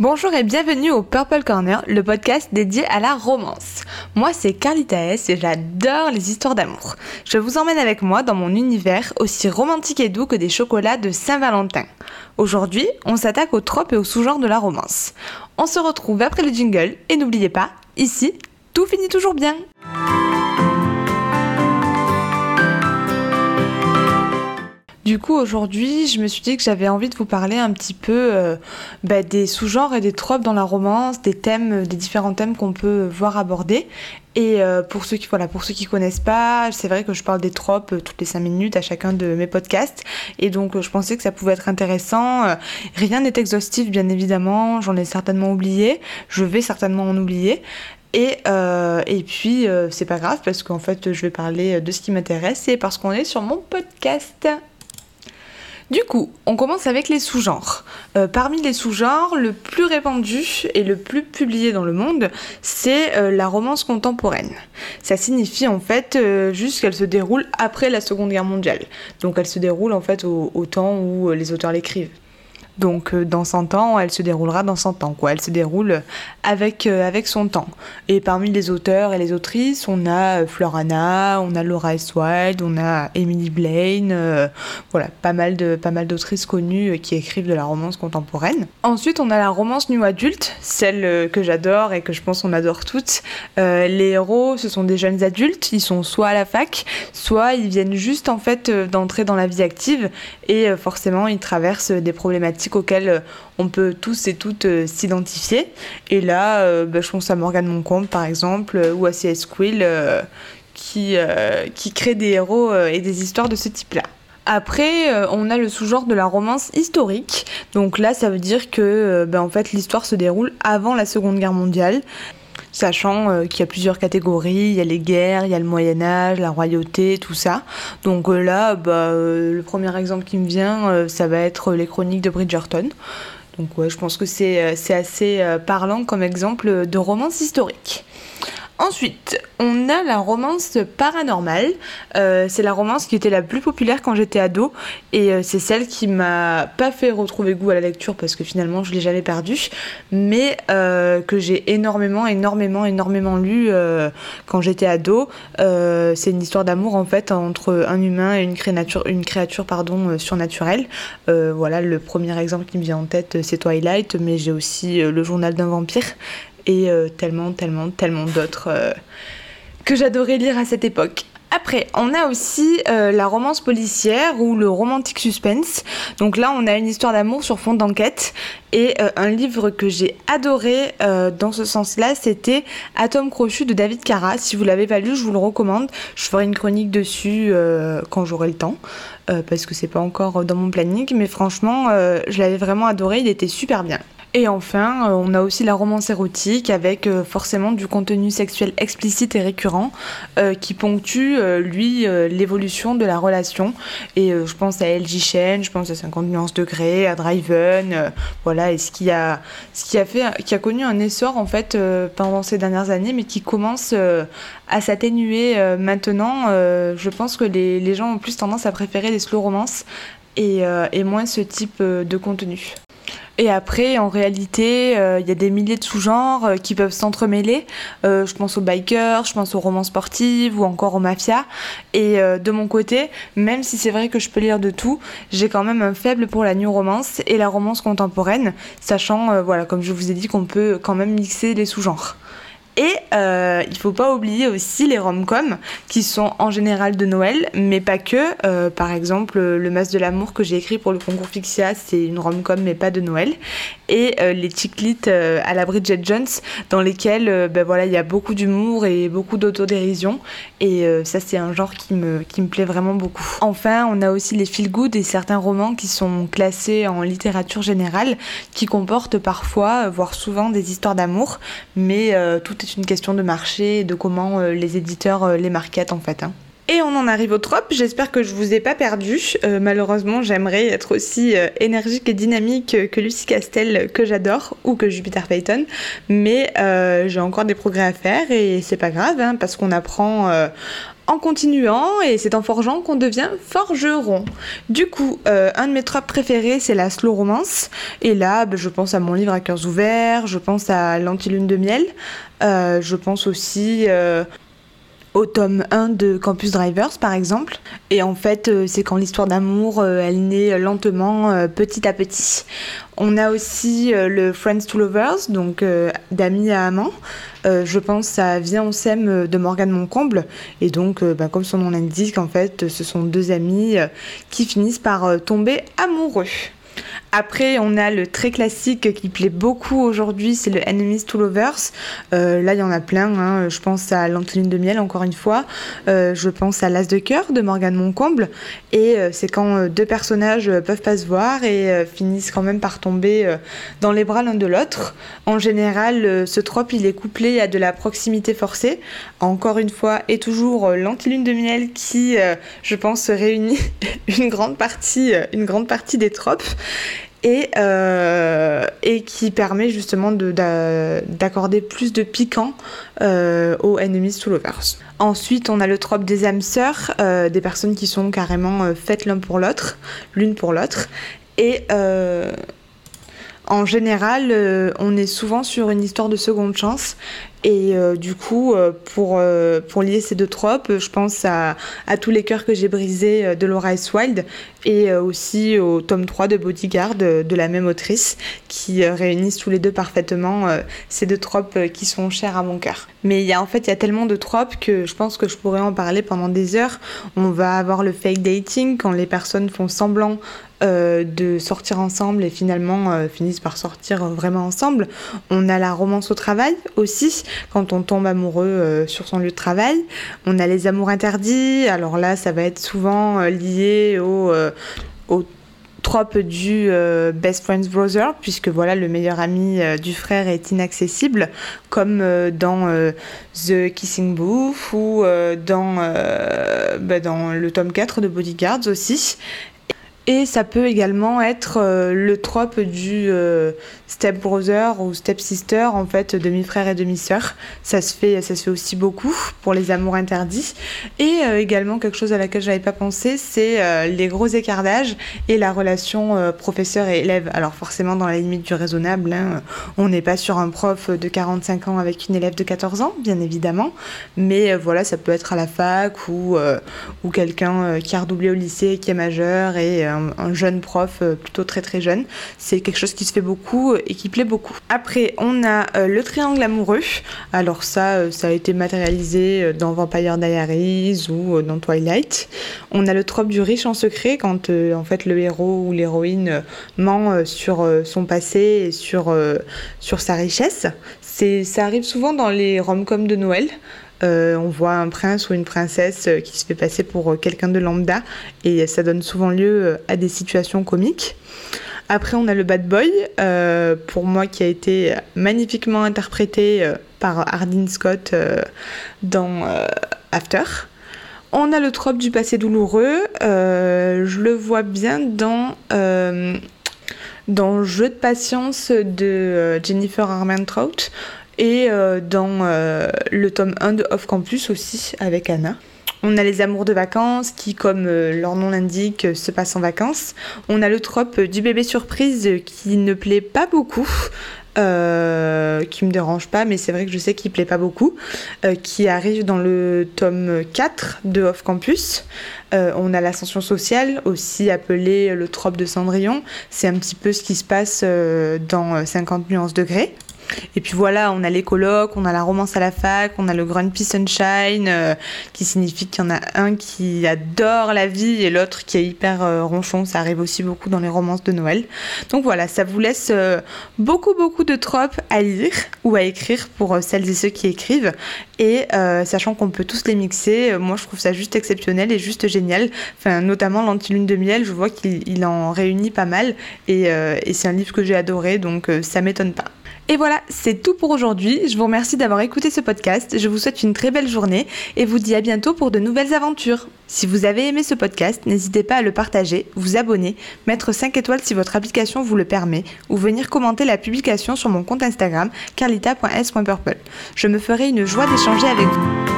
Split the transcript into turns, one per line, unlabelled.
Bonjour et bienvenue au Purple Corner, le podcast dédié à la romance. Moi c'est Carlita S et j'adore les histoires d'amour. Je vous emmène avec moi dans mon univers aussi romantique et doux que des chocolats de Saint-Valentin. Aujourd'hui, on s'attaque aux tropes et aux sous-genres de la romance. On se retrouve après le jingle et n'oubliez pas, ici, tout finit toujours bien. Du coup, aujourd'hui, je me suis dit que j'avais envie de vous parler un petit peu euh, bah, des sous-genres et des tropes dans la romance, des thèmes, des différents thèmes qu'on peut voir aborder. Et euh, pour ceux qui voilà, pour ceux qui connaissent pas, c'est vrai que je parle des tropes euh, toutes les 5 minutes à chacun de mes podcasts. Et donc, je pensais que ça pouvait être intéressant. rien n'est exhaustif, bien évidemment. J'en ai certainement oublié. Je vais certainement en oublier. Et, et puis, c'est pas grave parce qu'en fait, je vais parler de ce qui m'intéresse et parce qu'on est sur mon podcast. Du coup, on commence avec les sous-genres. Euh, parmi les sous-genres, le plus répandu et le plus publié dans le monde, c'est euh, la romance contemporaine. Ça signifie en fait euh, juste qu'elle se déroule après la Seconde Guerre mondiale. Donc elle se déroule en fait au temps où les auteurs l'écrivent. Donc euh, dans 100 ans, elle se déroulera dans 100 ans, quoi. Elle se déroule avec, euh, avec son temps. Et parmi les auteurs et les autrices, on a euh, Florana, on a Laura S. Wilde, on a Emily Blaine, voilà, pas mal de pas mal d'autrices connues qui écrivent de la romance contemporaine. Ensuite, on a la romance new adulte, celle que j'adore et que je pense qu'on adore toutes. les héros, ce sont des jeunes adultes, ils sont soit à la fac, soit ils viennent juste en fait d'entrer dans la vie active et forcément ils traversent des problématiques auxquels euh, on peut tous et toutes euh, s'identifier. Et là, euh, bah, je pense à Morgane Moncombe par exemple, ou à C.S. Quill, qui, qui crée des héros et des histoires de ce type-là. Après, on a le sous-genre de la romance historique. Donc là, ça veut dire que bah, en fait, l'histoire se déroule avant la Seconde Guerre mondiale sachant euh, qu'il y a plusieurs catégories, il y a les guerres, il y a le Moyen Âge, la royauté, tout ça. Donc euh, là, bah, euh, le premier exemple qui me vient, ça va être les chroniques de Bridgerton. Donc ouais, je pense que c'est assez parlant comme exemple de romance historique. Ensuite, on a la romance paranormale. Euh, c'est la romance qui était la plus populaire quand j'étais ado et euh, c'est celle qui m'a pas fait retrouver goût à la lecture parce que finalement je l'ai jamais perdue, mais euh, que j'ai énormément, énormément, énormément lu quand j'étais ado. c'est une histoire d'amour en fait entre un humain et une créature, une créature pardon surnaturelle. voilà, le premier exemple qui me vient en tête c'est Twilight, mais j'ai aussi le journal d'un vampire et euh, tellement, tellement, tellement d'autres euh, que j'adorais lire à cette époque. Après, on a aussi euh, la romance policière ou le romantique suspense. Donc là, on a une histoire d'amour sur fond d'enquête. Et un livre que j'ai adoré dans ce sens-là, c'était Atome crochu de David Cara. Si vous l'avez pas lu, je vous le recommande. Je ferai une chronique dessus quand j'aurai le temps. parce que c'est pas encore dans mon planning. Mais franchement, je l'avais vraiment adoré. Il était super bien. Et enfin, euh, on a aussi la romance érotique avec euh, forcément du contenu sexuel explicite et récurrent euh, qui ponctue, lui, l'évolution de la relation. Et je pense à LG Chen, je pense à 50 nuances degrés, à Driven, voilà, et ce qui a, ce qui a fait, qui a connu un essor en fait pendant ces dernières années, mais qui commence à s'atténuer maintenant. je pense que les, les, gens ont plus tendance à préférer les slow romances et, et moins ce type de contenu. Et après, en réalité, il euh, y a des milliers de sous-genres euh, qui peuvent s'entremêler. Euh, je pense aux bikers, je pense aux romans sportives ou encore aux mafias. Et de mon côté, même si c'est vrai que je peux lire de tout, j'ai quand même un faible pour la new romance et la romance contemporaine, sachant, voilà, comme je vous ai dit, qu'on peut quand même mixer les sous-genres. Et euh, il faut pas oublier aussi les rom-coms qui sont en général de Noël, mais pas que. Euh, par exemple, Le Mas de l'amour que j'ai écrit pour le concours Fixia, c'est une rom-com mais pas de Noël. Et euh, les chick euh, à la Bridget Jones, dans lesquels ben voilà, il y a beaucoup d'humour et beaucoup d'autodérision. Et ça, c'est un genre qui me, qui me plaît vraiment beaucoup. Enfin, on a aussi les feel good et certains romans qui sont classés en littérature générale, qui comportent parfois, voire souvent, des histoires d'amour, mais tout est une question de marché et de comment euh, les éditeurs euh, les marketent en fait. Hein. Et on en arrive au trope. J'espère que je vous ai pas perdu. Euh, malheureusement, j'aimerais être aussi euh, énergique et dynamique que Lucie Castel, que j'adore, ou que Jupiter Payton. Mais euh, j'ai encore des progrès à faire et c'est pas grave, hein, parce qu'on apprend en continuant et c'est en forgeant qu'on devient forgeron. Du coup, un de mes tropes préférés, c'est la slow romance. Et là, bah, je pense à mon livre à cœurs ouverts, je pense à l'antilune de miel, je pense aussi au tome 1 de Campus Drivers par exemple. Et en fait, euh, c'est quand l'histoire d'amour, euh, elle naît lentement, euh, petit à petit. On a aussi le Friends to Lovers, donc d'amis à amants. je pense à Viens on s'aime de Morgane Moncomble. Et donc, bah, comme son nom l'indique, en fait, ce sont deux amis qui finissent par tomber amoureux. Après, on a le très classique qui plaît beaucoup aujourd'hui, c'est le Enemies to Lovers. Euh, là, il y en a plein. Hein. Je pense à l'Antoline de Miel, encore une fois. Euh, je pense à L'As de cœur de Morgane Moncomble. Et euh, c'est quand deux personnages peuvent pas se voir et finissent quand même par tomber dans les bras l'un de l'autre. En général, ce trope, il est couplé à de la proximité forcée. Encore une fois, et toujours l'Antilune de Miel qui, je pense, réunit une grande partie des tropes et, euh, et qui permet justement d'accorder plus de piquant euh, aux enemies to lovers. Ensuite, on a le trope des âmes sœurs, euh, des personnes qui sont carrément faites l'un pour l'autre, l'une pour l'autre. Et en général, on est souvent sur une histoire de seconde chance et euh, du coup, euh, pour, euh, pour lier ces deux tropes, je pense à, à tous les cœurs que j'ai brisés de Laura S. Wild et aussi au tome 3 de Bodyguard de la même autrice qui réunissent tous les deux parfaitement ces deux tropes qui sont chères à mon cœur. Mais il y a en fait il y a tellement de tropes que je pense que je pourrais en parler pendant des heures. On va avoir le fake dating quand les personnes font semblant de sortir ensemble et finalement finissent par sortir vraiment ensemble. On a la romance au travail aussi quand on tombe amoureux euh, sur son lieu de travail. On a les amours interdits, alors là ça va être souvent euh, lié au, euh, au trope du best friend's brother, puisque voilà, le meilleur ami du frère est inaccessible, comme dans The Kissing Booth ou dans, bah, dans le tome 4 de Bodyguards aussi. Et ça peut également être le trope du step brother ou step sister, en fait, demi-frère et demi-sœur. Ça se fait, ça se fait aussi beaucoup pour les amours interdits. Et euh, également quelque chose à laquelle j'avais pas pensé, c'est euh, les gros écarts d'âge et la relation euh, professeur et élève. Alors forcément dans la limite du raisonnable, hein, on n'est pas sur un prof de 45 ans avec une élève de 14 ans, bien évidemment. Mais voilà, ça peut être à la fac ou, ou quelqu'un qui a redoublé au lycée, qui est majeur et un, un jeune prof plutôt très très jeune. C'est quelque chose qui se fait beaucoup et qui plaît beaucoup. Après, on a euh, le triangle amoureux. Alors ça, euh, ça a été matérialisé euh, dans Vampire Diaries ou dans Twilight. On a le trope du riche en secret quand en fait le héros ou l'héroïne ment sur son passé et sur, sur sa richesse. Ça arrive souvent dans les rom-coms de Noël. On voit un prince ou une princesse qui se fait passer pour quelqu'un de lambda et ça donne souvent lieu à des situations comiques. Après, on a le Bad Boy, euh, pour moi qui a été magnifiquement interprété euh, par Hardin Scott euh, dans After. On a le trope du passé douloureux. je le vois bien dans dans Jeu de patience de Jennifer Armentrout et dans le tome 1 de Off Campus aussi avec Anna. On a les amours de vacances qui, comme euh, leur nom l'indique, euh, se passent en vacances. On a le trope du bébé surprise qui ne plaît pas beaucoup. Euh, qui me dérange pas, mais c'est vrai que je sais qu'il plaît pas beaucoup, qui arrive dans le tome 4 de Off Campus. on a l'ascension sociale, aussi appelé le trope de Cendrillon. C'est un petit peu ce qui se passe dans 50 nuances degrés. Et puis voilà, on a les colloques, on a la romance à la fac, on a le Grumpy Sunshine, euh, qui signifie qu'il y en a un qui adore la vie et l'autre qui est hyper euh, ronchon. Ça arrive aussi beaucoup dans les romances de Noël. Donc voilà, ça vous laisse euh, beaucoup, beaucoup de tropes à lire ou à écrire pour celles et ceux qui écrivent. Et sachant qu'on peut tous les mixer, moi je trouve ça juste exceptionnel et juste génial. Enfin, notamment l'antilune de miel, je vois qu'il en réunit pas mal. Et, et c'est un livre que j'ai adoré, donc ça m'étonne pas. Et voilà, c'est tout pour aujourd'hui. Je vous remercie d'avoir écouté ce podcast. Je vous souhaite une très belle journée et vous dis à bientôt pour de nouvelles aventures. Si vous avez aimé ce podcast, n'hésitez pas à le partager, vous abonner, mettre 5 étoiles si votre application vous le permet ou venir commenter la publication sur mon compte Instagram carlita.s.purple. Je me ferai une joie d'échanger avec vous.